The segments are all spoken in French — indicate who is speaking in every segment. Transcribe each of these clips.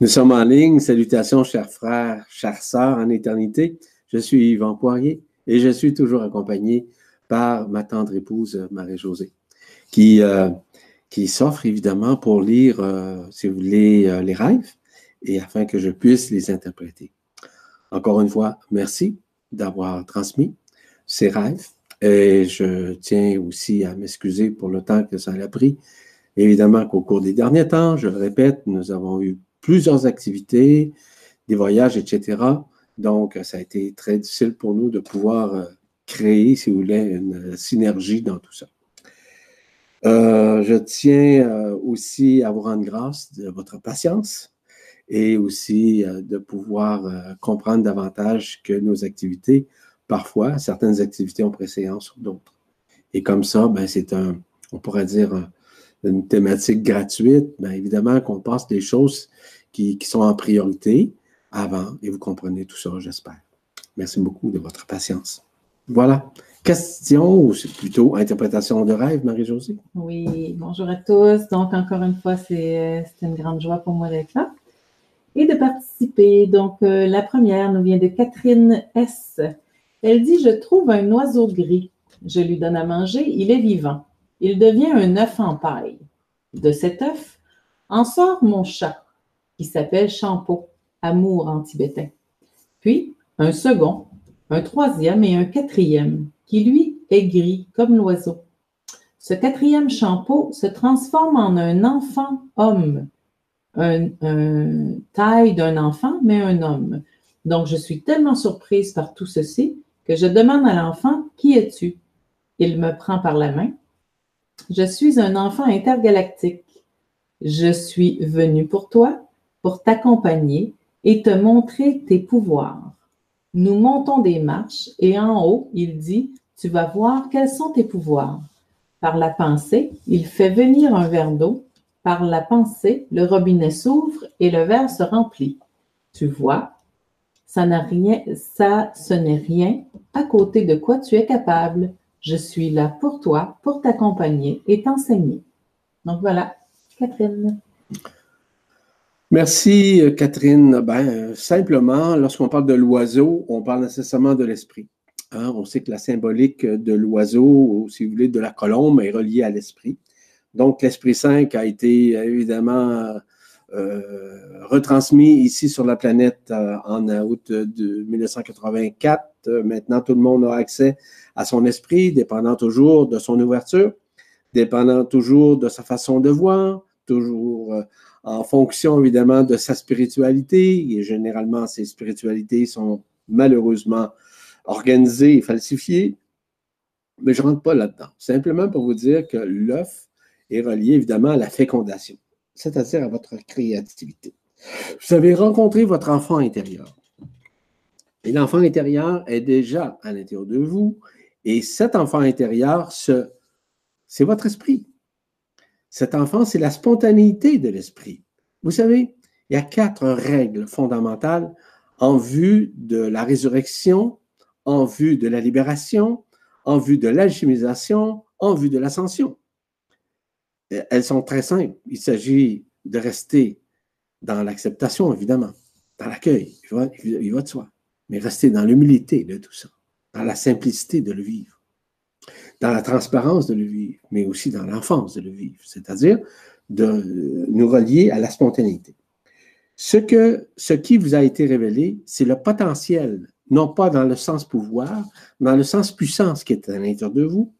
Speaker 1: Nous sommes en ligne. Salutations, chers frères, chères sœurs en éternité. Je suis Yvan Poirier et je suis toujours accompagné par ma tendre épouse Marie-Josée, qui, euh, qui s'offre évidemment pour lire, euh, si vous voulez, euh, les rêves et afin que je puisse les interpréter. Encore une fois, merci d'avoir transmis ces rêves et je tiens aussi à m'excuser pour le temps que ça a pris. Évidemment qu'au cours des derniers temps, je le répète, nous avons eu plusieurs activités, des voyages, etc. Donc, ça a été très difficile pour nous de pouvoir euh, créer, si vous voulez, une synergie dans tout ça. Euh, je tiens euh, aussi à vous rendre grâce de votre patience et aussi de pouvoir comprendre davantage que nos activités, parfois, certaines activités ont préséance sur d'autres. Et comme ça, ben, c'est un, on pourrait dire, une thématique gratuite, bien évidemment qu'on passe des choses qui, sont en priorité avant, et vous comprenez tout ça, j'espère. Merci beaucoup de votre patience. Voilà. Question ou c'est plutôt interprétation de rêve, Marie-Josée?
Speaker 2: Oui, bonjour à tous. Donc, encore une fois, c'est une grande joie pour moi d'être là et de participer. Donc, euh, la première nous vient de Catherine S. Elle dit Je trouve un oiseau gris. Je lui donne à manger, il est vivant. Il devient un œuf en paille. De cet œuf en sort mon chat, qui s'appelle Champo, amour en tibétain. Puis un second, un troisième et un quatrième, qui lui est gris comme l'oiseau. Ce quatrième Champo se transforme en un enfant homme, un, taille d'un enfant, mais un homme. Donc, je suis tellement surprise par tout ceci que je demande à l'enfant, Qui es-tu? Il me prend par la main je suis un enfant intergalactique. Je suis venu pour toi, pour t'accompagner et te montrer tes pouvoirs. Nous montons des marches et en haut, il dit, tu vas voir quels sont tes pouvoirs. Par la pensée, il fait venir un verre d'eau. Par la pensée, le robinet s'ouvre et le verre se remplit. Tu vois, ça n'a rien, ça, ce n'est rien à côté de quoi tu es capable. Je suis là pour toi, pour t'accompagner et t'enseigner. Donc voilà, Catherine.
Speaker 1: Merci, Catherine. Ben, simplement, lorsqu'on parle de l'oiseau, on parle nécessairement de l'esprit. Hein. On sait que la symbolique de l'oiseau, si vous voulez, de la colombe, est reliée à l'esprit. Donc, l'Esprit Saint a été évidemment euh, retransmis ici sur la planète euh, en août de 1984. Euh, maintenant, tout le monde a accès à son esprit, dépendant toujours de son ouverture, dépendant toujours de sa façon de voir, toujours en fonction évidemment de sa spiritualité. Et généralement, ces spiritualités sont malheureusement organisées et falsifiées. Mais je ne rentre pas là-dedans. Simplement pour vous dire que l'œuf est relié évidemment à la fécondation c'est-à-dire à votre créativité. Vous avez rencontré votre enfant intérieur. Et l'enfant intérieur est déjà à l'intérieur de vous. Et cet enfant intérieur, c'est votre esprit. Cet enfant, c'est la spontanéité de l'esprit. Vous savez, il y a quatre règles fondamentales en vue de la résurrection, en vue de la libération, en vue de l'alchimisation, en vue de l'ascension elles sont très simples. Il s'agit de rester dans l'acceptation, évidemment, dans l'accueil, il va, de soi, mais rester dans l'humilité de tout ça, dans la simplicité de le vivre, dans la transparence de le vivre, mais aussi dans l'enfance de le vivre, c'est-à-dire de nous relier à la spontanéité. Ce, que, ce qui vous a été révélé, c'est le potentiel, non pas dans le sens pouvoir, dans le sens puissance qui est à l'intérieur de vous,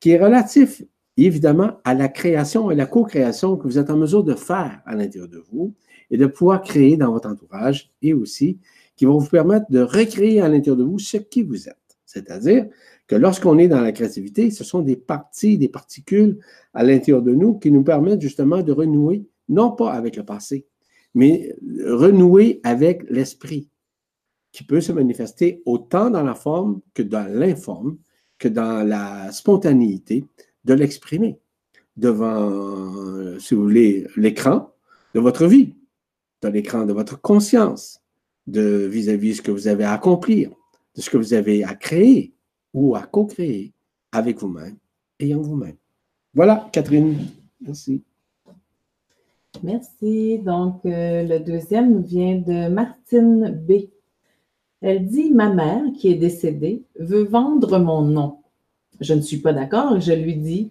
Speaker 1: qui est relatif évidemment à la création et la co-création que vous êtes en mesure de faire à l'intérieur de vous et de pouvoir créer dans votre entourage et aussi qui vont vous permettre de recréer à l'intérieur de vous ce qui vous êtes. C'est-à-dire que lorsqu'on est dans la créativité, ce sont des parties, des particules à l'intérieur de nous qui nous permettent justement de renouer, non pas avec le passé, mais renouer avec l'esprit, qui peut se manifester autant dans la forme que dans l'informe, que dans la spontanéité, de l'exprimer devant, si vous voulez, l'écran de votre vie, dans l'écran de votre conscience, de vis-à-vis ce que vous avez à accomplir, de ce que vous avez à créer ou à co-créer avec vous-même et en vous-même. Voilà, Catherine. Merci.
Speaker 2: Merci. Donc, euh, le deuxième vient de Martine B. Elle dit Ma mère, qui est décédée, veut vendre mon nom. Je ne suis pas d'accord je lui dis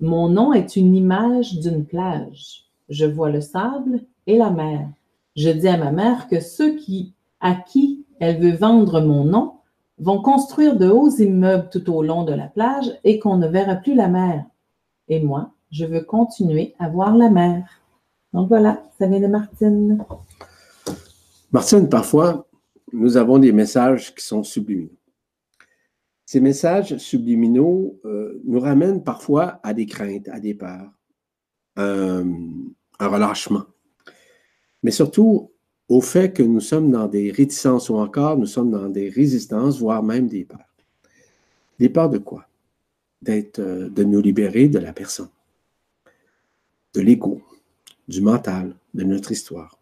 Speaker 2: Mon nom est une image d'une plage. Je vois le sable et la mer. Je dis à ma mère que ceux qui, à qui elle veut vendre mon nom vont construire de hauts immeubles tout au long de la plage et qu'on ne verra plus la mer. Et moi, je veux continuer à voir la mer. Donc voilà, ça vient de Martine.
Speaker 1: Martine, parfois, nous avons des messages qui sont subliminaux. Ces messages subliminaux euh, nous ramènent parfois à des craintes, à des peurs, un relâchement, mais surtout au fait que nous sommes dans des réticences ou encore nous sommes dans des résistances, voire même des peurs. Des peurs de quoi? D'être, euh, de nous libérer de la personne, de l'ego, du mental, de notre histoire.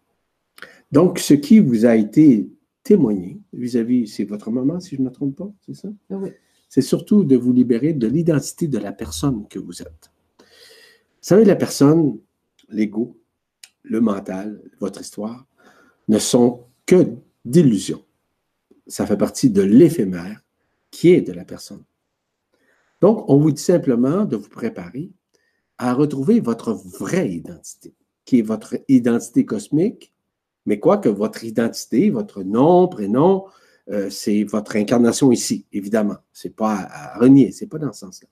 Speaker 1: Donc, ce qui vous a été témoigné vis-à-vis, c'est votre maman, si je ne me trompe pas, c'est ça?
Speaker 2: Ah oui.
Speaker 1: C'est surtout de vous libérer de l'identité de la personne que vous êtes. Vous savez, la personne, l'ego, le mental, votre histoire, ne sont que d'illusions. Ça fait partie de l'éphémère qui est de la personne. Donc, on vous dit simplement de vous préparer à retrouver votre vraie identité, qui est votre identité cosmique, mais quoi que votre identité, votre nom, prénom, euh, c'est votre incarnation ici, évidemment. C'est pas à, renier, c'est pas dans ce sens-là.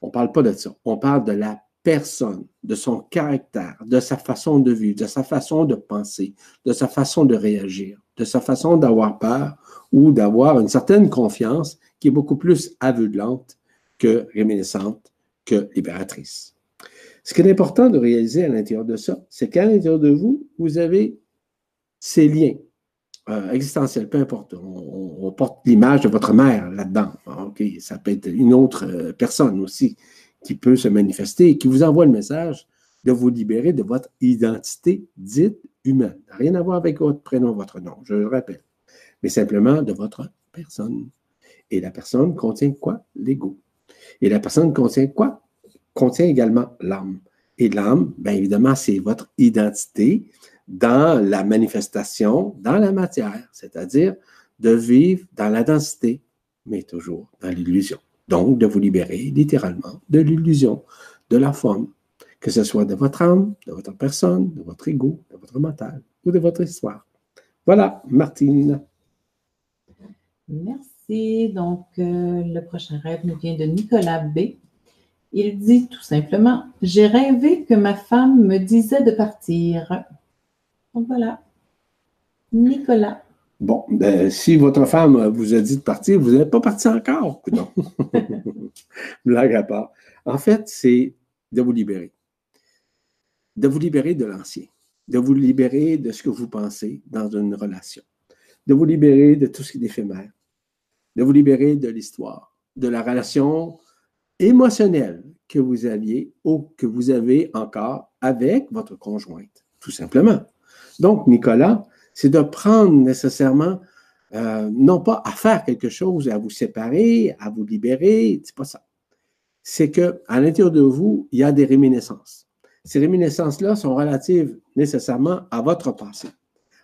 Speaker 1: On parle pas de ça. On parle de la personne, de son caractère, de sa façon de vivre, de sa façon de penser, de sa façon de réagir, de sa façon d'avoir peur ou d'avoir une certaine confiance qui est beaucoup plus aveuglante que réminiscente, que libératrice. Ce qui est important de réaliser à l'intérieur de ça, c'est qu'à l'intérieur de vous, vous avez ces liens euh, existentiels, peu importe. On, porte l'image de votre mère là-dedans. Ça peut être une autre euh, personne aussi qui peut se manifester et qui vous envoie le message de vous libérer de votre identité dite humaine. Rien à voir avec votre prénom, votre nom, je le rappelle, mais simplement de votre personne. Et la personne contient quoi? L'ego. Et la personne contient quoi? Contient également l'âme. Et l'âme, bien évidemment, c'est votre identité dans la manifestation, dans la matière, c'est-à-dire de vivre dans la densité, mais toujours dans l'illusion. Donc, de vous libérer littéralement de l'illusion, de la forme, que ce soit de votre âme, de votre personne, de votre ego, de votre mental ou de votre histoire. Voilà, Martine.
Speaker 2: Merci. Donc, euh, le prochain rêve nous vient de Nicolas B. Il dit tout simplement J'ai rêvé que ma femme me disait de partir. Donc voilà. Nicolas.
Speaker 1: Bon, ben, si votre femme vous a dit de partir, vous n'êtes pas parti encore. Non. Blague à part. En fait, c'est de vous libérer. De vous libérer de l'ancien. De vous libérer de ce que vous pensez dans une relation. De vous libérer de tout ce qui est éphémère. De vous libérer de l'histoire, de la relation émotionnelle que vous aviez ou que vous avez encore avec votre conjointe, tout simplement. Donc, Nicolas, c'est de prendre nécessairement, euh, non pas à faire quelque chose, à vous séparer, à vous libérer, c'est pas ça. C'est qu'à l'intérieur de vous, il y a des réminiscences. Ces réminiscences-là sont relatives nécessairement à votre passé.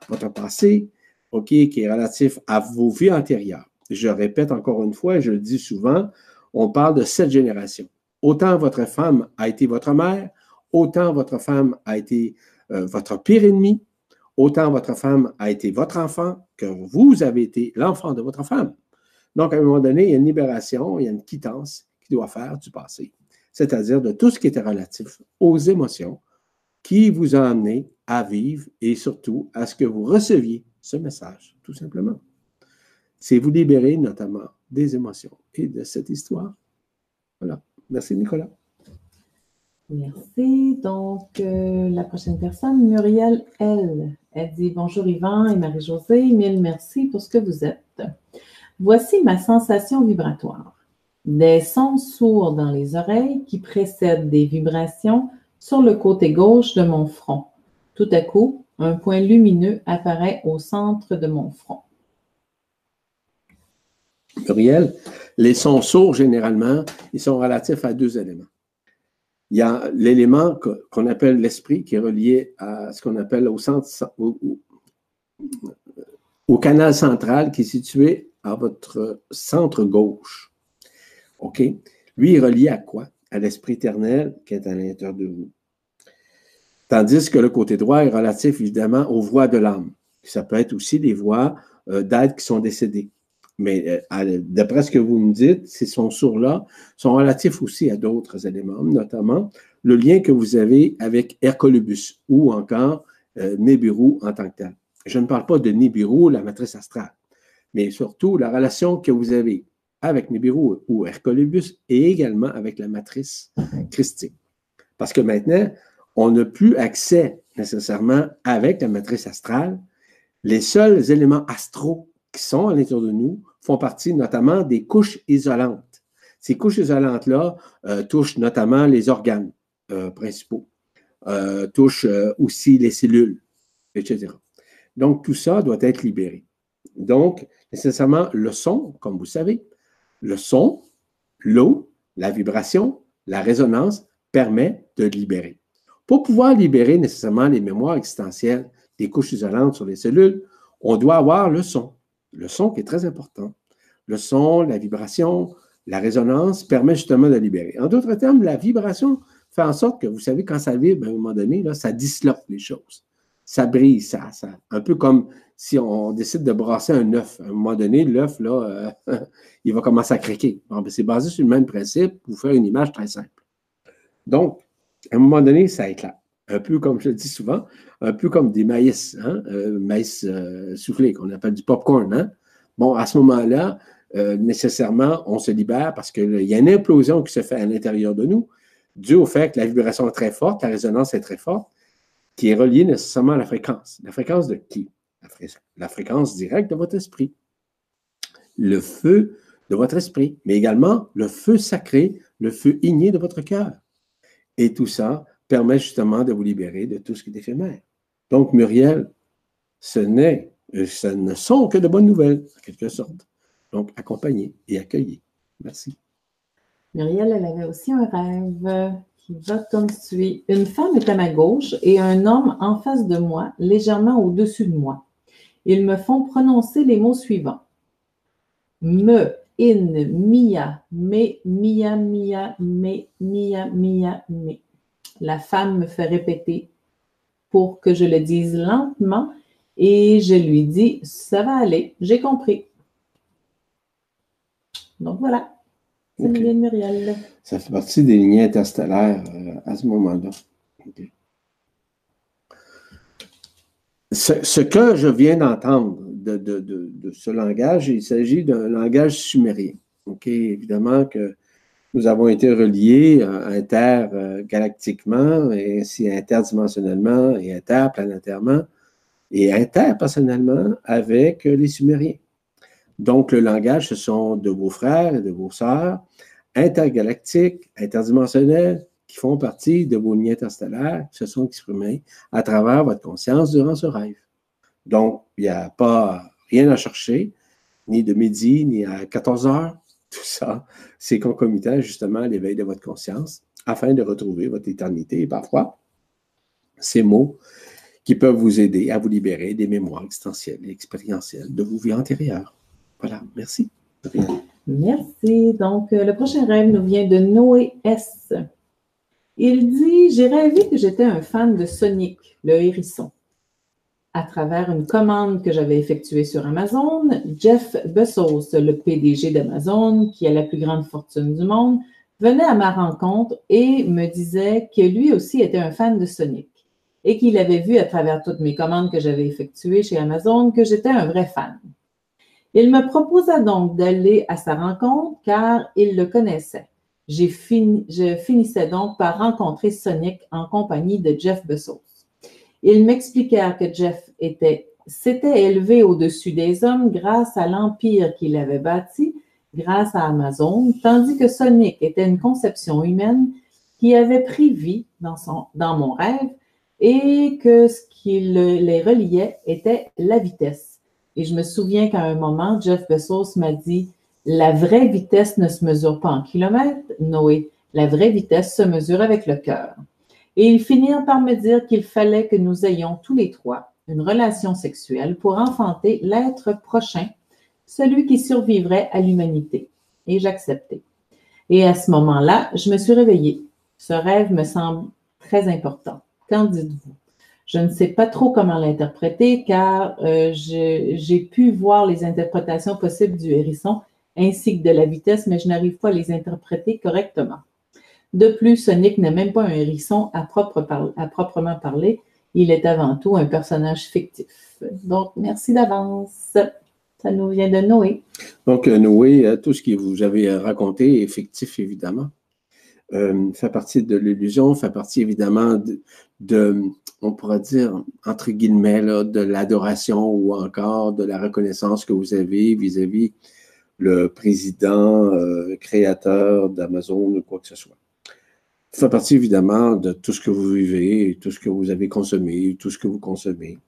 Speaker 1: Votre passé, OK, qui est relatif à vos vies antérieures. Je répète encore une fois, je le dis souvent, on parle de sept générations. Autant votre femme a été votre mère, autant votre femme a été euh, votre pire ennemi, autant votre femme a été votre enfant que vous avez été l'enfant de votre femme. Donc, à un moment donné, il y a une libération, il y a une quittance qui doit faire du passé, c'est-à-dire de tout ce qui était relatif aux émotions qui vous a amené à vivre et surtout à ce que vous receviez ce message, tout simplement. C'est vous libérer notamment des émotions et de cette histoire. Voilà. Merci, Nicolas.
Speaker 2: Merci. Donc, euh, la prochaine personne, Muriel L. Elle dit Bonjour Yvan et Marie-Josée, mille merci pour ce que vous êtes. Voici ma sensation vibratoire. Des sons sourds dans les oreilles qui précèdent des vibrations sur le côté gauche de mon front. Tout à coup, un point lumineux apparaît au centre de mon front.
Speaker 1: Muriel, les sons sourds, généralement, ils sont relatifs à deux éléments. Il y a l'élément qu'on appelle l'esprit qui est relié à ce qu'on appelle au centre, au, canal central qui est situé à votre centre gauche. OK? Lui est relié à quoi? À l'esprit éternel qui est à l'intérieur de vous. Tandis que le côté droit est relatif évidemment aux voies de l'âme. Ça peut être aussi des voies euh, d'êtres qui sont décédés. Mais euh, d'après ce que vous me dites, ces sons-là sont relatifs aussi à d'autres éléments, notamment le lien que vous avez avec Hercolubus ou encore euh, Nibiru en tant que tel. Je ne parle pas de Nibiru, la matrice astrale, mais surtout la relation que vous avez avec Nibiru ou Hercolubus et également avec la matrice christique. Parce que maintenant, on n'a plus accès nécessairement avec la matrice astrale. Les seuls éléments astraux qui sont à l'intérieur de nous font partie notamment des couches isolantes. Ces couches isolantes-là euh, touchent notamment les organes euh, principaux, euh, touchent aussi les cellules, etc. Donc, tout ça doit être libéré. Donc, nécessairement, le son, comme vous savez, le son, l'eau, la vibration, la résonance permet de libérer. Pour pouvoir libérer nécessairement les mémoires existentielles des couches isolantes sur les cellules, on doit avoir le son. Le son qui est très important. Le son, la vibration, la résonance permet justement de libérer. En d'autres termes, la vibration fait en sorte que, vous savez, quand ça vibre, à un moment donné, ça disloque les choses. Ça brise, ça. Un peu comme si on décide de brasser un œuf. À un moment donné, l'œuf, là, euh, il va commencer à craquer. Ben, c'est basé sur le même principe pour faire une image très simple. Donc, à un moment donné, ça éclate. Un peu comme je le dis souvent, un peu comme des maïs, hein, euh, maïs euh, soufflé, qu'on appelle du popcorn. Hein? Bon, à ce moment-là, euh, nécessairement, on se libère parce qu'il y a une implosion qui se fait à l'intérieur de nous, dû au fait que la vibration est très forte, la résonance est très forte, qui est reliée nécessairement à la fréquence. La fréquence de qui? La, fréquence directe de votre esprit. Le feu de votre esprit, mais également le feu sacré, le feu igné de votre cœur. Et tout ça permet justement de vous libérer de tout ce qui est éphémère. Donc, Muriel, ce n'est, euh, ce ne sont que de bonnes nouvelles, en quelque sorte. Donc, accompagner et accueillir. Merci.
Speaker 2: Muriel, elle avait aussi un rêve qui va comme suit. Une femme est à ma gauche et un homme en face de moi, légèrement au-dessus de moi. Ils me font prononcer les mots suivants. Me, in, mia, me, mia, mia, me, mia, mia, me. La femme me fait répéter pour que je le dise lentement et je lui dis, ça va aller, j'ai compris. Donc voilà, c'est okay. Muriel.
Speaker 1: Ça fait partie des lignes interstellaires euh, à ce moment-là. Ce, que je viens d'entendre de, ce langage, il s'agit d'un langage sumérien. Évidemment que nous avons été reliés euh, intergalactiquement, et ainsi interdimensionnellement, et interplanétairement, et interpersonnellement avec les Sumériens. Donc, le langage, ce sont de vos frères et de vos sœurs, intergalactiques, interdimensionnels, qui font partie de vos lignes interstellaires, qui se sont exprimés à travers votre conscience durant ce rêve. Donc, il n'y a pas rien à chercher, ni de midi, ni à 14 heures. Tout ça, c'est concomitant justement à l'éveil de votre conscience afin de retrouver votre éternité et parfois ces mots qui peuvent vous aider à vous libérer des mémoires existentielles et expérientielles de vos vies antérieures. Voilà, merci.
Speaker 2: Merci. Donc, euh, le prochain rêve nous vient de Noé S. Il dit J'ai rêvé que j'étais un fan de Sonic, le hérisson. À travers une commande que j'avais effectuée sur Amazon, Jeff Bezos, le PDG d'Amazon, qui a la plus grande fortune du monde, venait à ma rencontre et me disait que lui aussi était un fan de Sonic et qu'il avait vu à travers toutes mes commandes que j'avais effectuées chez Amazon que j'étais un vrai fan. Il me proposa donc d'aller à sa rencontre car il le connaissait. je finissais donc par rencontrer Sonic en compagnie de Jeff Bezos. Il m'expliqua que Jeff était, s'était élevé au-dessus des hommes grâce à l'empire qu'il avait bâti, grâce à Amazon, tandis que Sonic était une conception humaine qui avait pris vie dans, dans mon rêve et que ce qui les reliait était la vitesse et je me souviens qu'à un moment, Jeff Bezos m'a dit La vraie vitesse ne se mesure pas en kilomètres, Noé, La vraie vitesse se mesure avec le cœur. Et ils finirent par me dire qu'il fallait que nous ayons tous les trois une relation sexuelle pour enfanter l'être prochain, celui qui survivrait à l'humanité. Et j'acceptais. Et à ce moment-là, je me suis réveillée. Ce rêve me semble très important. Qu'en dites-vous? Je ne sais pas trop comment l'interpréter car euh, j'ai pu voir les interprétations possibles du hérisson ainsi que de la vitesse, mais je n'arrive pas à les interpréter correctement. De plus, Sonic n'est même pas un hérisson à, proprement parler. Il est avant tout un personnage fictif. Donc, merci d'avance. Ça nous vient de Noé.
Speaker 1: Donc, euh, Noé, euh, tout ce que vous avez raconté est fictif, évidemment. Euh, fait partie de l'illusion, fait partie évidemment de, on pourrait dire, entre guillemets, de l'adoration ou encore de la reconnaissance que vous avez vis-à-vis le président, créateur d'Amazon ou quoi que ce soit. Ça fait partie évidemment de tout ce que vous vivez, tout ce que vous avez consommé, tout ce que vous consommez,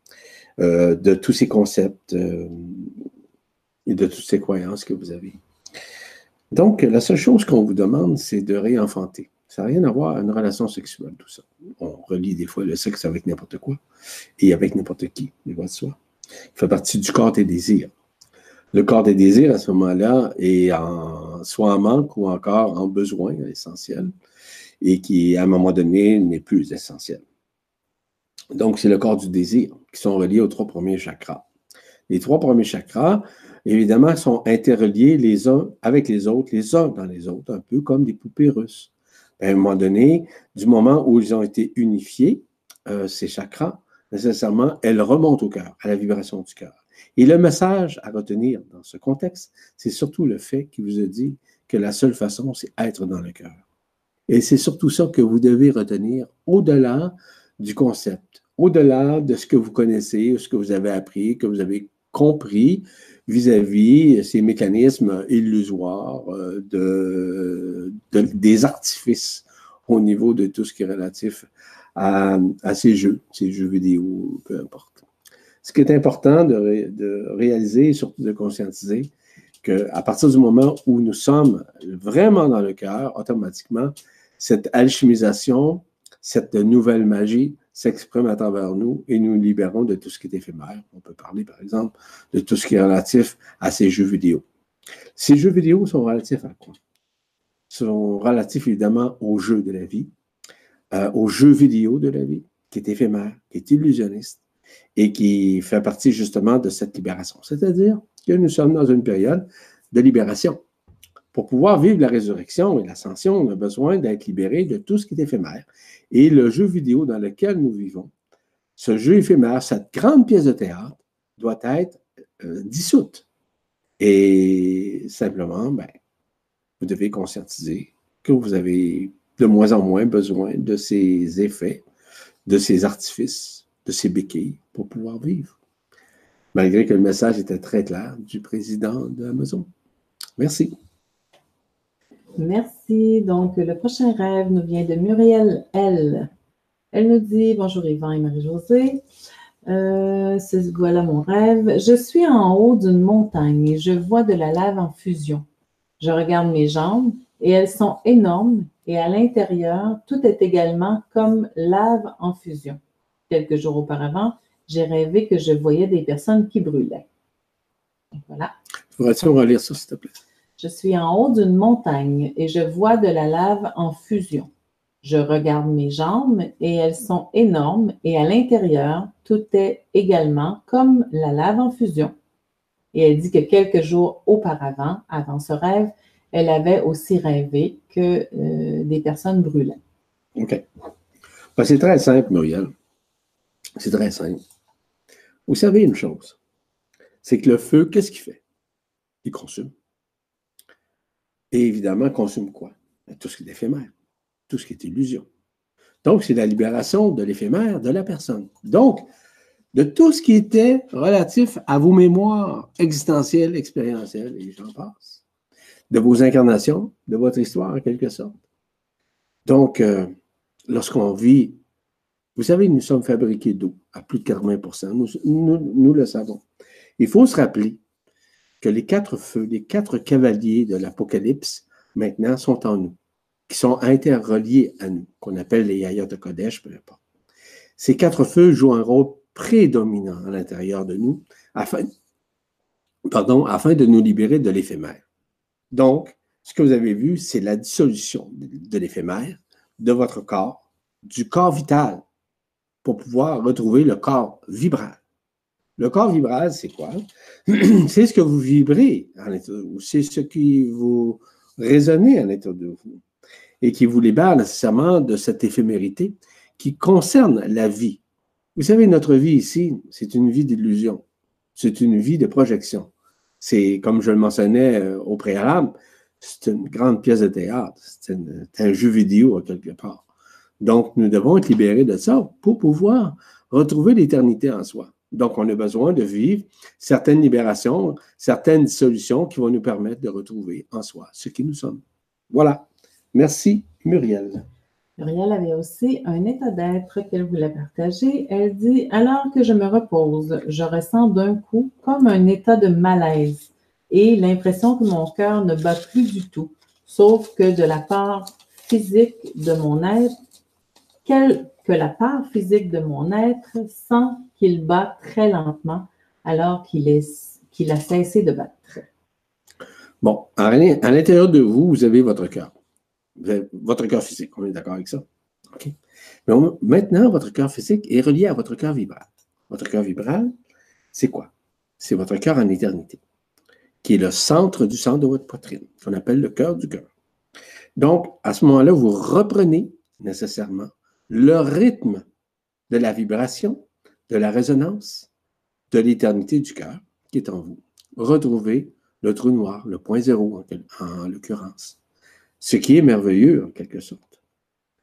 Speaker 1: de tous ces concepts et de toutes ces croyances que vous avez. Donc, la seule chose qu'on vous demande, c'est de réenfanter. Ça n'a rien à voir avec une relation sexuelle, tout ça. On relie des fois le sexe avec n'importe quoi et avec n'importe qui, il va de soi. Il fait partie du corps des désirs. Le corps des désirs, à ce moment-là, est en, soit en manque ou encore en besoin essentiel et qui, à un moment donné, n'est plus essentiel. Donc, c'est le corps du désir qui sont reliés aux trois premiers chakras. Les trois premiers chakras, évidemment, sont interreliés les uns avec les autres, les uns dans les autres, un peu comme des poupées russes. À un moment donné, du moment où ils ont été unifiés, euh, ces chakras, nécessairement, elles remontent au cœur, à la vibration du cœur. Et le message à retenir dans ce contexte, c'est surtout le fait qu'il vous a dit que la seule façon, c'est être dans le cœur. Et c'est surtout ça que vous devez retenir au-delà du concept, au-delà de ce que vous connaissez, ce que vous avez appris, que vous avez compris vis-à-vis ces mécanismes illusoires euh, de, des artifices au niveau de tout ce qui est relatif à, ces jeux, ces jeux vidéo, peu importe. Ce qui est important de, de réaliser et surtout de conscientiser, qu'à partir du moment où nous sommes vraiment dans le cœur, automatiquement, cette alchimisation, cette nouvelle magie s'exprime à travers nous et nous libérons de tout ce qui est éphémère. On peut parler, par exemple, de tout ce qui est relatif à ces jeux vidéo. Ces jeux vidéo sont relatifs à quoi? sont relatifs évidemment aux jeux de la vie, euh, aux jeux vidéo de la vie, qui est éphémère, qui est illusionniste et qui fait partie justement de cette libération. C'est-à-dire que nous sommes dans une période de libération. Pour pouvoir vivre la résurrection et l'ascension, on a besoin d'être libéré de tout ce qui est éphémère. Et le jeu vidéo dans lequel nous vivons, ce jeu éphémère, cette grande pièce de théâtre, doit être euh, dissoute. Et simplement, ben, vous devez conscientiser que vous avez de moins en moins besoin de ces effets, de ces artifices, de ces béquilles pour pouvoir vivre. Malgré que le message était très clair du président d'Amazon. Merci.
Speaker 2: Merci. Donc, le prochain rêve nous vient de Muriel L. Elle nous dit Bonjour Yvan et Marie-Josée. Euh, voilà mon rêve. Je suis en haut d'une montagne et je vois de la lave en fusion. Je regarde mes jambes et elles sont énormes et à l'intérieur, tout est également comme lave en fusion. Quelques jours auparavant, j'ai rêvé que je voyais des personnes qui brûlaient. Voilà.
Speaker 1: Pourrais-tu relire ça, s'il te plaît?
Speaker 2: Je suis en haut d'une montagne et je vois de la lave en fusion. Je regarde mes jambes et elles sont énormes et à l'intérieur, tout est également comme la lave en fusion. Et elle dit que quelques jours auparavant, avant ce rêve, elle avait aussi rêvé que euh, des personnes brûlaient.
Speaker 1: OK. Ben, c'est très simple, Muriel. C'est très simple. Vous savez une chose, c'est que le feu, qu'est-ce qu'il fait? Il consume. Et évidemment, consomme quoi? Ben, tout ce qui est éphémère, tout ce qui est illusion. Donc, c'est la libération de l'éphémère de la personne. Donc, de tout ce qui était relatif à vos mémoires existentielles, expérientielles, et j'en passe, de vos incarnations, de votre histoire en quelque sorte. Donc, euh, lorsqu'on vit, vous savez, nous sommes fabriqués d'eau à plus de 80% nous, nous le savons. Il faut se rappeler que les quatre feux, les quatre cavaliers de l'Apocalypse, maintenant, sont en nous. qui sont interreliés à nous, qu'on appelle les Yayot Kodesh, peu importe. Ces quatre feux jouent un rôle prédominant à l'intérieur de nous afin, pardon, afin de nous libérer de l'éphémère. Donc, ce que vous avez vu, c'est la dissolution de l'éphémère, de votre corps, du corps vital, pour pouvoir retrouver le corps vibral. Le corps vibral, c'est quoi? c'est ce que vous vibrez, c'est ce qui vous résonnez à l'intérieur de vous et qui vous libère nécessairement de cette éphémérité qui concerne la vie. Vous savez, notre vie ici, c'est une vie d'illusion. C'est une vie de projection. C'est, comme je le mentionnais euh, au préalable, c'est une grande pièce de théâtre. C'est un jeu vidéo, à quelque part. Donc, nous devons être libérés de ça pour pouvoir retrouver l'éternité en soi. Donc, on a besoin de vivre certaines libérations, certaines solutions qui vont nous permettre de retrouver en soi ce qui nous sommes. Voilà. Merci, Muriel.
Speaker 2: Muriel avait aussi un état d'être qu'elle voulait partager. Elle dit Alors que je me repose, je ressens d'un coup comme un état de malaise et l'impression que mon cœur ne bat plus du tout, sauf que de la part physique de mon être, que la part physique de mon être sent qu'il bat très lentement alors qu'il a cessé de battre.
Speaker 1: Bon, à l'intérieur de vous, vous avez votre cœur votre cœur physique. On est d'accord avec ça? OK. Mais maintenant, votre cœur physique est relié à votre cœur vibral. Votre cœur vibral, c'est quoi? C'est votre cœur en éternité, qui est le centre du centre de votre poitrine, qu'on appelle le cœur du cœur. Donc, à ce moment-là, vous reprenez nécessairement le rythme de la vibration, de la résonance, de l'éternité du cœur qui est en vous. Retrouvez le trou noir, le point zéro en l'occurrence. Ce qui est merveilleux, en quelque sorte.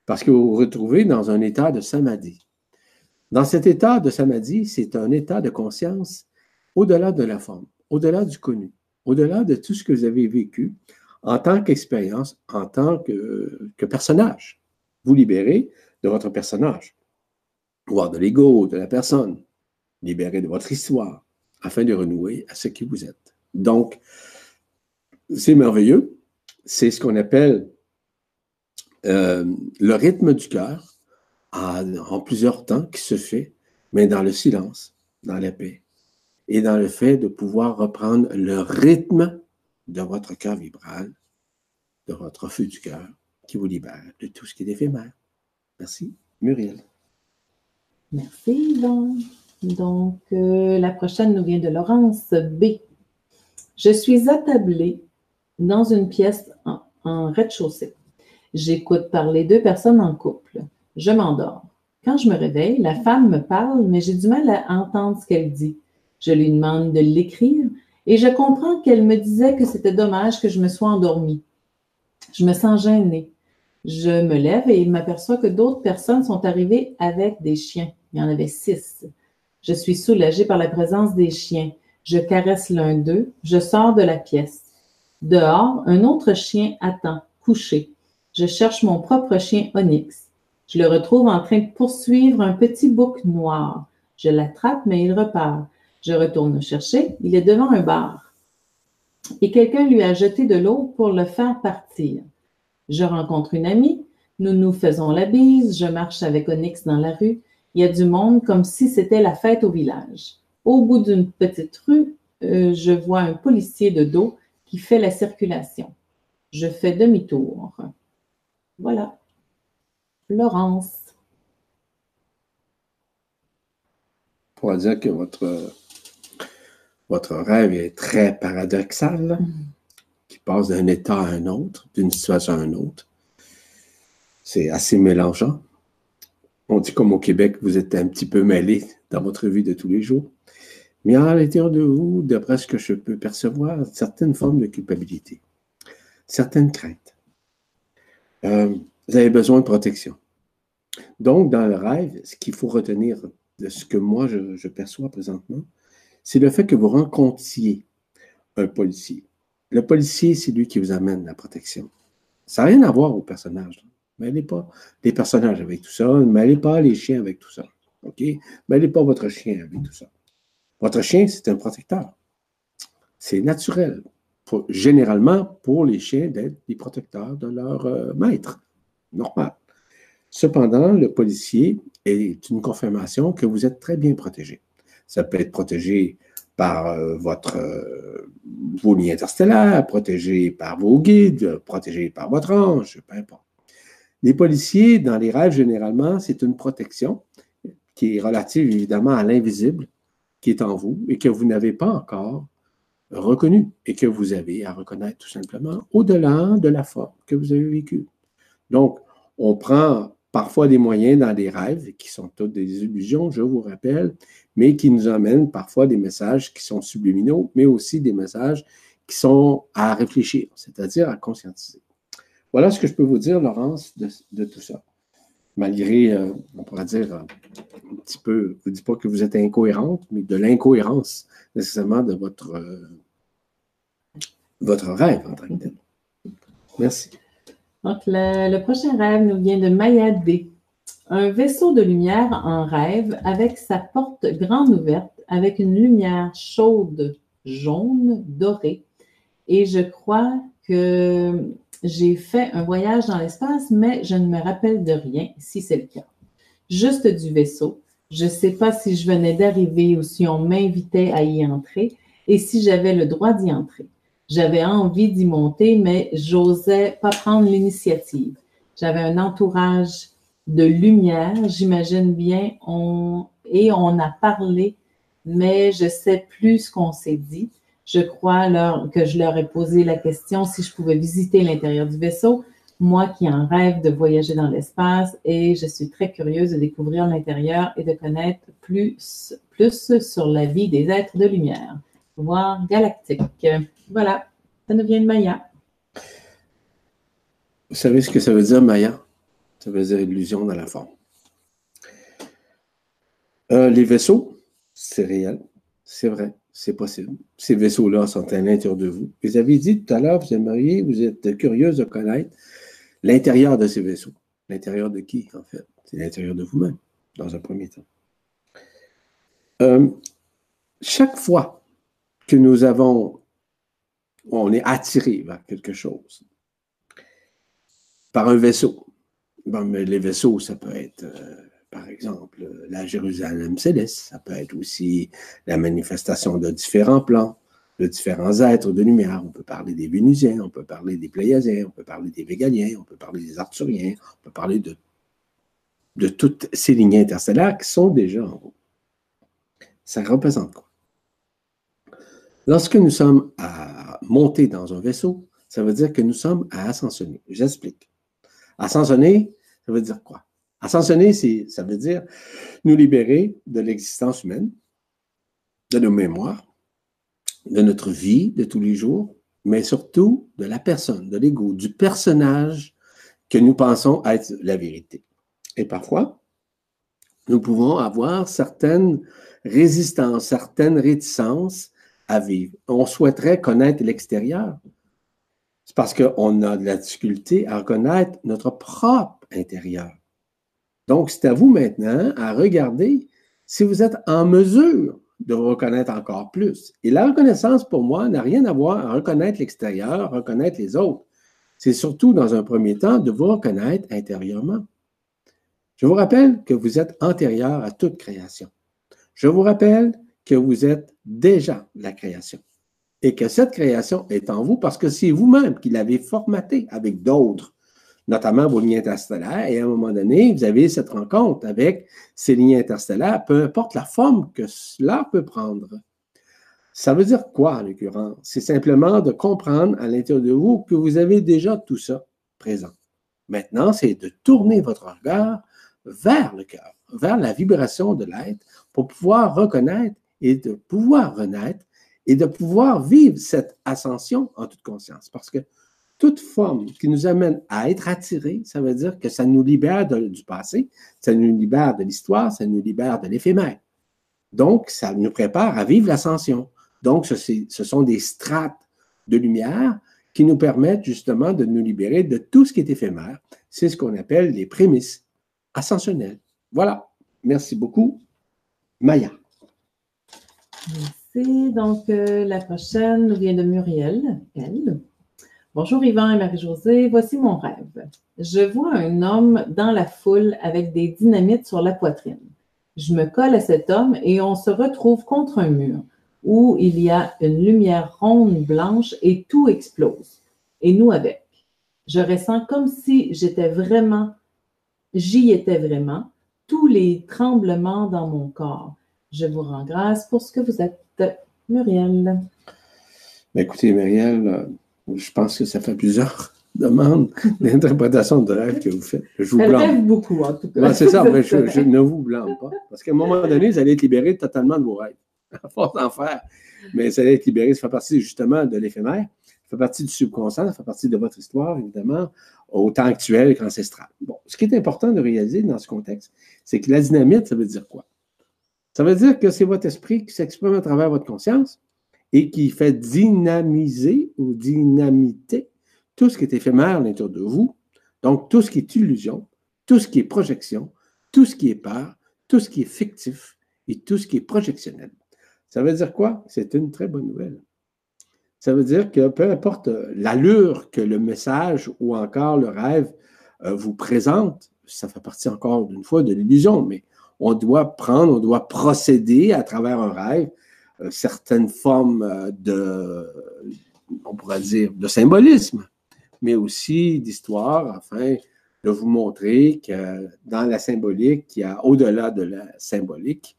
Speaker 1: Parce que vous vous retrouvez dans un état de samadhi. Dans cet état de samadhi, c'est un état de conscience au-delà de la forme, au-delà du connu, au-delà de tout ce que vous avez vécu en tant qu'expérience, en tant que, que, personnage. Vous libérez de votre personnage, voire de l'ego, de la personne, libéré de votre histoire, afin de renouer à ce qui vous êtes. Donc, c'est merveilleux c'est ce qu'on appelle euh, le rythme du cœur en plusieurs temps qui se fait, mais dans le silence, dans la paix, et dans le fait de pouvoir reprendre le rythme de votre cœur vibral, de votre feu du cœur, qui vous libère de tout ce qui est éphémère. Merci, Muriel.
Speaker 2: Merci. Donc, euh, la prochaine nous vient de Laurence B. Je suis attablée dans une pièce en, rez-de-chaussée. J'écoute parler deux personnes en couple. Je m'endors. Quand je me réveille, la femme me parle, mais j'ai du mal à entendre ce qu'elle dit. Je lui demande de l'écrire et je comprends qu'elle me disait que c'était dommage que je me sois endormie. Je me sens gênée. Je me lève et il m'aperçoit que d'autres personnes sont arrivées avec des chiens. Il y en avait six. Je suis soulagée par la présence des chiens. Je caresse l'un d'eux. Je sors de la pièce. Dehors, un autre chien attend, couché. Je cherche mon propre chien Onyx. Je le retrouve en train de poursuivre un petit bouc noir. Je l'attrape, mais il repart. Je retourne chercher. Il est devant un bar. Et quelqu'un lui a jeté de l'eau pour le faire partir. Je rencontre une amie. Nous nous faisons la bise. Je marche avec Onyx dans la rue. Il y a du monde comme si c'était la fête au village. Au bout d'une petite rue, euh, je vois un policier de dos qui fait la circulation. Je fais demi-tour. Voilà. Laurence.
Speaker 1: Pour dire que votre, votre rêve est très paradoxal, mm. Passe d'un état à un autre, d'une situation à une autre. C'est assez mélangeant. On dit comme au Québec, vous êtes un petit peu mêlé dans votre vie de tous les jours. Mais à l'intérieur de vous, d'après ce que je peux percevoir, certaines formes de culpabilité, certaines craintes. Euh, vous avez besoin de protection. Donc, dans le rêve, ce qu'il faut retenir de ce que moi je, perçois présentement, c'est le fait que vous rencontriez un policier. Le policier, c'est lui qui vous amène la protection. Ça n'a rien à voir au personnage. Mêlez pas les personnages avec tout ça. Mêlez pas les chiens avec tout ça. OK? Mêlez pas votre chien avec tout ça. Votre chien, c'est un protecteur. C'est naturel. généralement pour les chiens d'être les protecteurs de leur euh, maître. Normal. Cependant, le policier est une confirmation que vous êtes très bien protégé. Ça peut être protégé par euh, votre, euh, vos liens interstellaires, protégé par vos guides, protégé par votre ange, peu importe. Les policiers, dans les rêves, généralement, c'est une protection qui est relative évidemment à l'invisible qui est en vous et que vous n'avez pas encore reconnu et que vous avez à reconnaître tout simplement au-delà de la forme que vous avez vécue. Donc, on prend parfois des moyens dans des rêves qui sont toutes des illusions, je vous rappelle, mais qui nous amènent parfois des messages qui sont subliminaux, mais aussi des messages qui sont à réfléchir, c'est-à-dire à conscientiser. Voilà ce que je peux vous dire, Laurence, de, tout ça. Malgré, euh, on pourrait dire, euh, un petit peu, je ne dis pas que vous êtes incohérente, mais de l'incohérence nécessairement de votre, euh, votre rêve en tant que tel. Merci.
Speaker 2: Donc, le, prochain rêve nous vient de Maya. Un vaisseau de lumière en rêve avec sa porte grande ouverte, avec une lumière chaude, jaune, dorée. Et je crois que j'ai fait un voyage dans l'espace, mais je ne me rappelle de rien, si c'est le cas. Juste du vaisseau. Je ne sais pas si je venais d'arriver ou si on m'invitait à y entrer et si j'avais le droit d'y entrer. J'avais envie d'y monter, mais j'osais pas prendre l'initiative. J'avais un entourage de lumière, j'imagine bien, on, et on a parlé, mais je sais plus ce qu'on s'est dit. Je crois que je leur ai posé la question si je pouvais visiter l'intérieur du vaisseau, moi qui en rêve de voyager dans l'espace et je suis très curieuse de découvrir l'intérieur et de connaître plus, plus sur la vie des êtres de lumière, voire galactique. Voilà, ça nous vient de Maya.
Speaker 1: Vous savez ce que ça veut dire, Maya? Ça veut dire illusion dans la forme. Euh, les vaisseaux, c'est réel, c'est vrai, c'est possible. Ces vaisseaux-là sont à l'intérieur de vous. Vous avez dit tout à l'heure, vous aimeriez, vous êtes curieuse de connaître l'intérieur de ces vaisseaux. L'intérieur de qui, en fait? C'est l'intérieur de vous-même, dans un premier temps. Euh, chaque fois que nous avons, on est attiré vers quelque chose, par un vaisseau, les vaisseaux, ça peut être, euh, par exemple, la Jérusalem céleste, ça peut être aussi la manifestation de différents plans, de différents êtres de lumière. On peut parler des Vénusiens, on peut parler des Pléiadiens, on peut parler des Végaliens, on peut parler des Arthuriens, on peut parler de, de toutes ces lignées interstellaires qui sont déjà en haut. Ça représente quoi? Lorsque nous sommes à monter dans un vaisseau, ça veut dire que nous sommes à ascensionner. J'explique. Ascensionner, ça veut dire quoi? Ascensionner, ça veut dire nous libérer de l'existence humaine, de nos mémoires, de notre vie de tous les jours, mais surtout de la personne, de l'ego, du personnage que nous pensons être la vérité. Et parfois, nous pouvons avoir certaines résistances, certaines réticences à vivre. On souhaiterait connaître l'extérieur. C'est parce qu'on a de la difficulté à reconnaître notre propre intérieur. Donc, c'est à vous maintenant à regarder si vous êtes en mesure de reconnaître encore plus. Et la reconnaissance, pour moi, n'a rien à voir à reconnaître l'extérieur, reconnaître les autres. C'est surtout, dans un premier temps, de vous reconnaître intérieurement. Je vous rappelle que vous êtes antérieur à toute création. Je vous rappelle que vous êtes déjà la création et que cette création est en vous parce que c'est vous-même qui l'avez formatée avec d'autres notamment vos lignes interstellaires, et à un moment donné, vous avez cette rencontre avec ces lignes interstellaires, peu importe la forme que cela peut prendre. Ça veut dire quoi, en l'occurrence? C'est simplement de comprendre à l'intérieur de vous que vous avez déjà tout ça présent. Maintenant, c'est de tourner votre regard vers le cœur, vers la vibration de l'être pour pouvoir reconnaître et de pouvoir renaître et de pouvoir vivre cette ascension en toute conscience. Parce que toute forme qui nous amène à être attirés, ça veut dire que ça nous libère du passé, ça nous libère de l'histoire, ça nous libère de l'éphémère. Donc, ça nous prépare à vivre l'ascension. Donc, ce, ce, sont des strates de lumière qui nous permettent justement de nous libérer de tout ce qui est éphémère. C'est ce qu'on appelle les prémices ascensionnelles. Voilà. Merci beaucoup. Maya.
Speaker 2: Merci. Donc, euh, la prochaine vient de Muriel. Elle. Bonjour Yvan et Marie-Josée. Voici mon rêve. Je vois un homme dans la foule avec des dynamites sur la poitrine. Je me colle à cet homme et on se retrouve contre un mur où il y a une lumière ronde blanche et tout explose. Et nous avec. Je ressens comme si j'étais vraiment, j'y étais vraiment, tous les tremblements dans mon corps. Je vous rends grâce pour ce que vous êtes, Muriel.
Speaker 1: Ben, écoutez, Muriel, euh, je pense que ça fait plusieurs demandes d'interprétation de rêve que vous faites. Je vous
Speaker 2: Elle
Speaker 1: blâme.
Speaker 2: rêve beaucoup, en tout cas.
Speaker 1: Ben, c'est ça, mais je, je ne vous blâme pas. Parce qu'à un moment donné, vous allez être libéré totalement de vos rêves. À force d'en faire. Mais ça allait être libéré, ça fait partie justement de l'éphémère. Ça fait partie du subconscient, ça fait partie de votre histoire, évidemment, au temps actuel qu'ancestral. Bon, ce qui est important de réaliser dans ce contexte, c'est que la dynamite, ça veut dire quoi? Ça veut dire que c'est votre esprit qui s'exprime à travers votre conscience et qui fait dynamiser ou dynamiter tout ce qui est éphémère à l'intérieur de vous. Donc, tout ce qui est illusion, tout ce qui est projection, tout ce qui est peur, tout ce qui est fictif et tout ce qui est projectionnel. Ça veut dire quoi? C'est une très bonne nouvelle. Ça veut dire que peu importe l'allure que le message ou encore le rêve euh, vous présente, ça fait partie encore d'une fois de l'illusion, mais on doit prendre, on doit procéder à travers un rêve euh, certaines formes euh, de, on pourrait dire, de symbolisme, mais aussi d'histoire, afin de vous montrer que dans la symbolique, il y a au-delà de la symbolique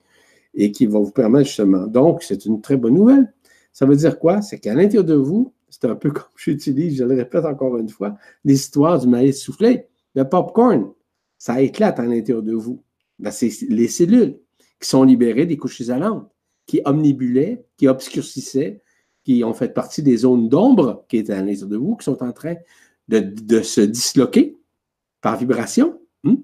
Speaker 1: et qui va vous permettre justement. Donc, c'est une très bonne nouvelle. Ça veut dire quoi? C'est qu'à l'intérieur de vous, c'est un peu comme j'utilise, je le répète encore une fois, l'histoire du maïs soufflé, le popcorn. Ça éclate à l'intérieur de vous. Ben, c'est les cellules qui sont libérées des couches isolantes, qui omnibulaient, qui obscurcissaient, qui ont fait partie des zones d'ombre qui étaient à l'intérieur de vous, qui sont en train de, se disloquer par vibration, hein,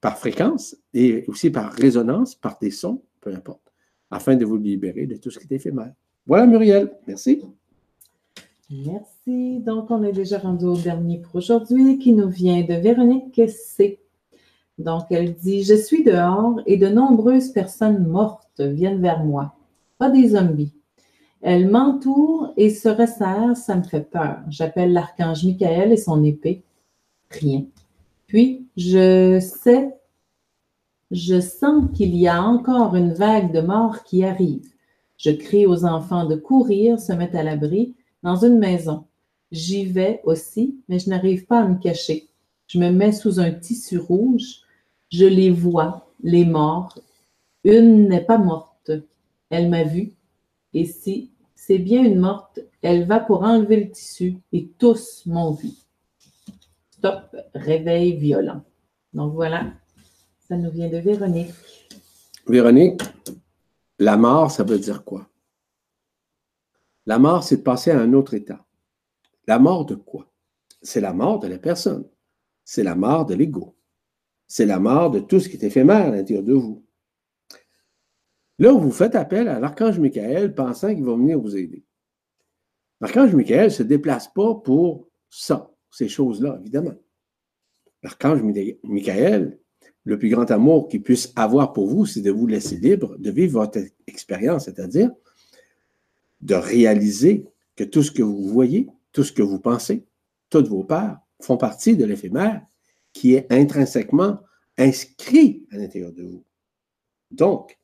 Speaker 1: par fréquence et aussi par résonance, par des sons, peu importe, afin de vous libérer de tout ce qui est éphémère. Voilà, Muriel. Merci.
Speaker 2: Merci. Donc, on est déjà rendu au dernier pour aujourd'hui qui nous vient de Véronique C. Donc, elle dit Je suis dehors et de nombreuses personnes mortes viennent vers moi, pas des zombies. Elles m'entourent et se resserrent, ça me fait peur. J'appelle l'archange Michael et son épée. Rien. Puis, je sais, je sens qu'il y a encore une vague de mort qui arrive. Je crie aux enfants de courir, se mettre à l'abri dans une maison. J'y vais aussi, mais je n'arrive pas à me cacher. Je me mets sous un tissu rouge. Je les vois, les morts. Une n'est pas morte. Elle m'a vue. Et si c'est bien une morte, elle va pour enlever le tissu et tous m'ont vu. Stop, réveil violent. Donc voilà, ça nous vient de Véronique.
Speaker 1: Véronique, la mort, ça veut dire quoi? La mort, c'est de passer à un autre état. La mort de quoi? C'est la mort de la personne. C'est la mort de l'ego. C'est la mort de tout ce qui est éphémère à l'intérieur de vous. Là, vous faites appel à l'archange Michael pensant qu'il va venir vous aider. L'archange Michael ne se déplace pas pour ça, ces choses-là, évidemment. L'archange Michael, le plus grand amour qu'il puisse avoir pour vous, c'est de vous laisser libre de vivre votre expérience, c'est-à-dire de réaliser que tout ce que vous voyez, tout ce que vous pensez, toutes vos peurs font partie de l'éphémère qui est intrinsèquement inscrit à l'intérieur de vous. Donc,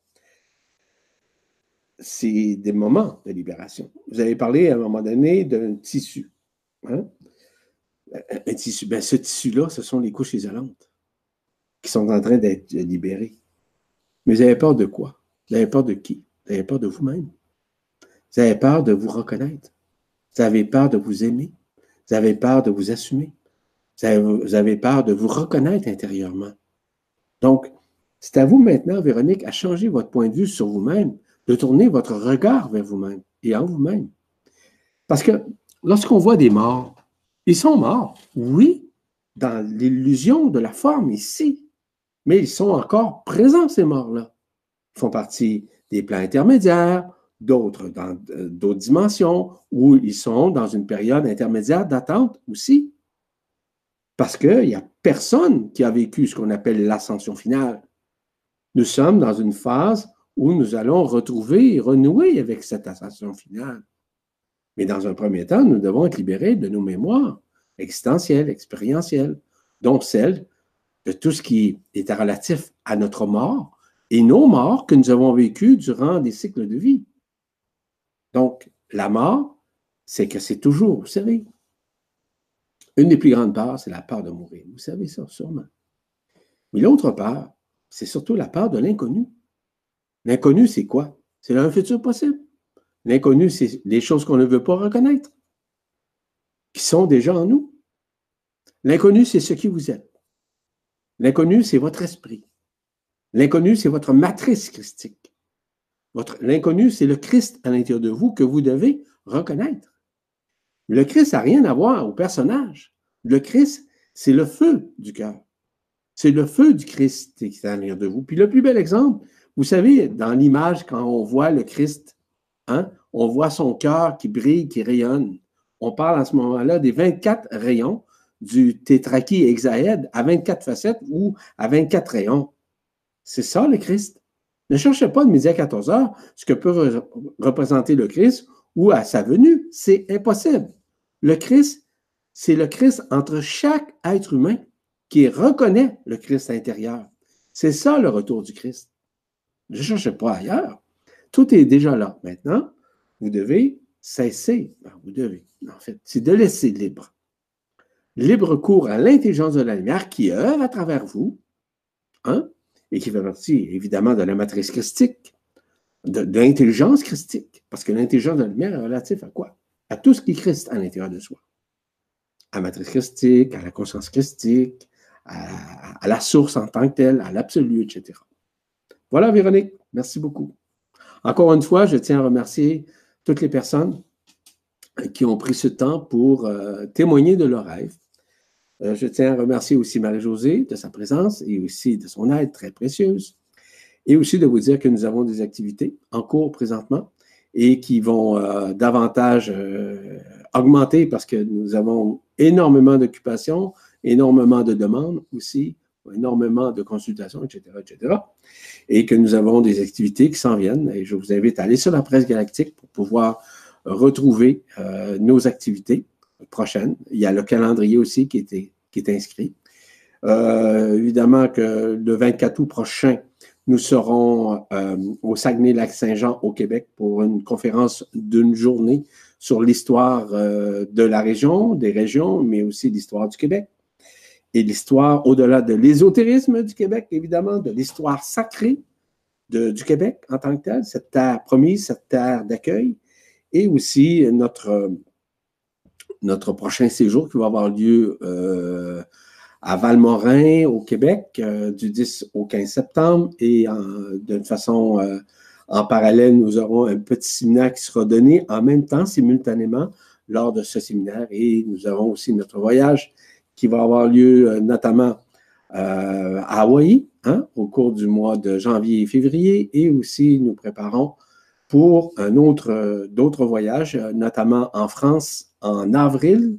Speaker 1: c'est des moments de libération. Vous avez parlé à un moment donné d'un tissu. Hein? Un tissu. Ben, ce tissu-là, ce sont les couches isolantes qui sont en train d'être libérées. Mais vous avez peur de quoi? Vous avez peur de qui? Vous avez peur de vous-même. Vous avez peur de vous reconnaître. Vous avez peur de vous aimer. Vous avez peur de vous assumer. Vous avez, peur de vous reconnaître intérieurement. Donc, c'est à vous maintenant, Véronique, à changer votre point de vue sur vous-même, de tourner votre regard vers vous-même et en vous-même. Parce que lorsqu'on voit des morts, ils sont morts, oui, dans l'illusion de la forme ici, mais ils sont encore présents, ces morts-là. Ils font partie des plans intermédiaires, d'autres dans euh, d'autres dimensions, où ils sont dans une période intermédiaire d'attente aussi. Parce qu'il n'y a personne qui a vécu ce qu'on appelle l'ascension finale. Nous sommes dans une phase où nous allons retrouver et renouer avec cette ascension finale. Mais dans un premier temps, nous devons être libérés de nos mémoires existentielles, expérientielles, dont celle de tout ce qui est relatif à notre mort et nos morts que nous avons vécues durant des cycles de vie. Donc, la mort, c'est que c'est toujours, vous une des plus grandes parts, c'est la peur de mourir. Vous savez ça, sûrement. Mais l'autre part, c'est surtout la peur de l'inconnu. L'inconnu, c'est quoi? C'est un futur possible. L'inconnu, c'est les choses qu'on ne veut pas reconnaître, qui sont déjà en nous. L'inconnu, c'est ce qui vous êtes. L'inconnu, c'est votre esprit. L'inconnu, c'est votre matrice christique. L'inconnu, c'est le Christ à l'intérieur de vous que vous devez reconnaître. Le Christ n'a rien à voir au personnage. Le Christ, c'est le feu du cœur. C'est le feu du Christ qui est à l'intérieur de vous. Puis le plus bel exemple, vous savez, dans l'image, quand on voit le Christ, hein, on voit son cœur qui brille, qui rayonne. On parle à ce moment-là des 24 rayons du tétraki hexaède à 24 facettes ou à 24 rayons. C'est ça le Christ. Ne cherchez pas de midi à 14 heures ce que peut représenter le Christ ou à sa venue. C'est impossible. Le Christ, c'est le Christ entre chaque être humain qui reconnaît le Christ intérieur. C'est ça le retour du Christ. Ne cherchez pas ailleurs. Tout est déjà là. Maintenant, vous devez cesser. Ben, vous devez, en fait, c'est de laisser libre. Libre cours à l'intelligence de la lumière qui œuvre à travers vous, hein, et qui fait partie, évidemment, de la matrice christique, de, l'intelligence christique. Parce que l'intelligence de la lumière est relative à quoi? À tout ce qui Christ à l'intérieur de soi. À la matrice christique, à la conscience christique, à, la source en tant que telle, à l'absolu, etc. Voilà, Véronique. Merci beaucoup. Encore une fois, je tiens à remercier toutes les personnes qui ont pris ce temps pour euh, témoigner de leur rêve. Euh, je tiens à remercier aussi Marie-Josée de sa présence et aussi de son aide très précieuse. Et aussi de vous dire que nous avons des activités en cours présentement et qui vont euh, davantage augmenter parce que nous avons énormément d'occupations, énormément de demandes aussi énormément de consultations, etc., etc. Et que nous avons des activités qui s'en viennent. Et je vous invite à aller sur la presse galactique pour pouvoir retrouver euh, nos activités prochaines. Il y a le calendrier aussi qui est, qui est inscrit. Euh, évidemment que le 24 août prochain, nous serons euh, au Saguenay-Lac-Saint-Jean au Québec pour une conférence d'une journée sur l'histoire de la région, des régions, mais aussi l'histoire du Québec. Et l'histoire au-delà de l'ésotérisme du Québec, évidemment, de l'histoire sacrée du Québec en tant que telle, cette terre promise, cette terre d'accueil, et aussi notre, notre prochain séjour qui va avoir lieu euh, à Valmorin, au Québec, euh, du 10 au 15 septembre, et d'une façon euh, en parallèle, nous aurons un petit séminaire qui sera donné en même temps, simultanément, lors de ce séminaire, et nous avons aussi notre voyage qui va avoir lieu euh, notamment euh, à Hawaï hein, au cours du mois de janvier et février. Et aussi, nous préparons pour un autre, euh, d'autres voyages, notamment en France en avril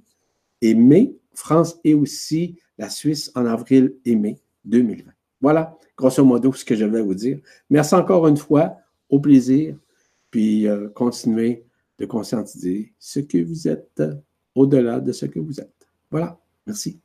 Speaker 1: et mai. France et aussi la Suisse en avril et mai 2020. Voilà, grosso modo, ce que je vais vous dire. Merci encore une fois. Au plaisir. Puis continuez de conscientiser ce que vous êtes au-delà de ce que vous êtes. Voilà. Merci.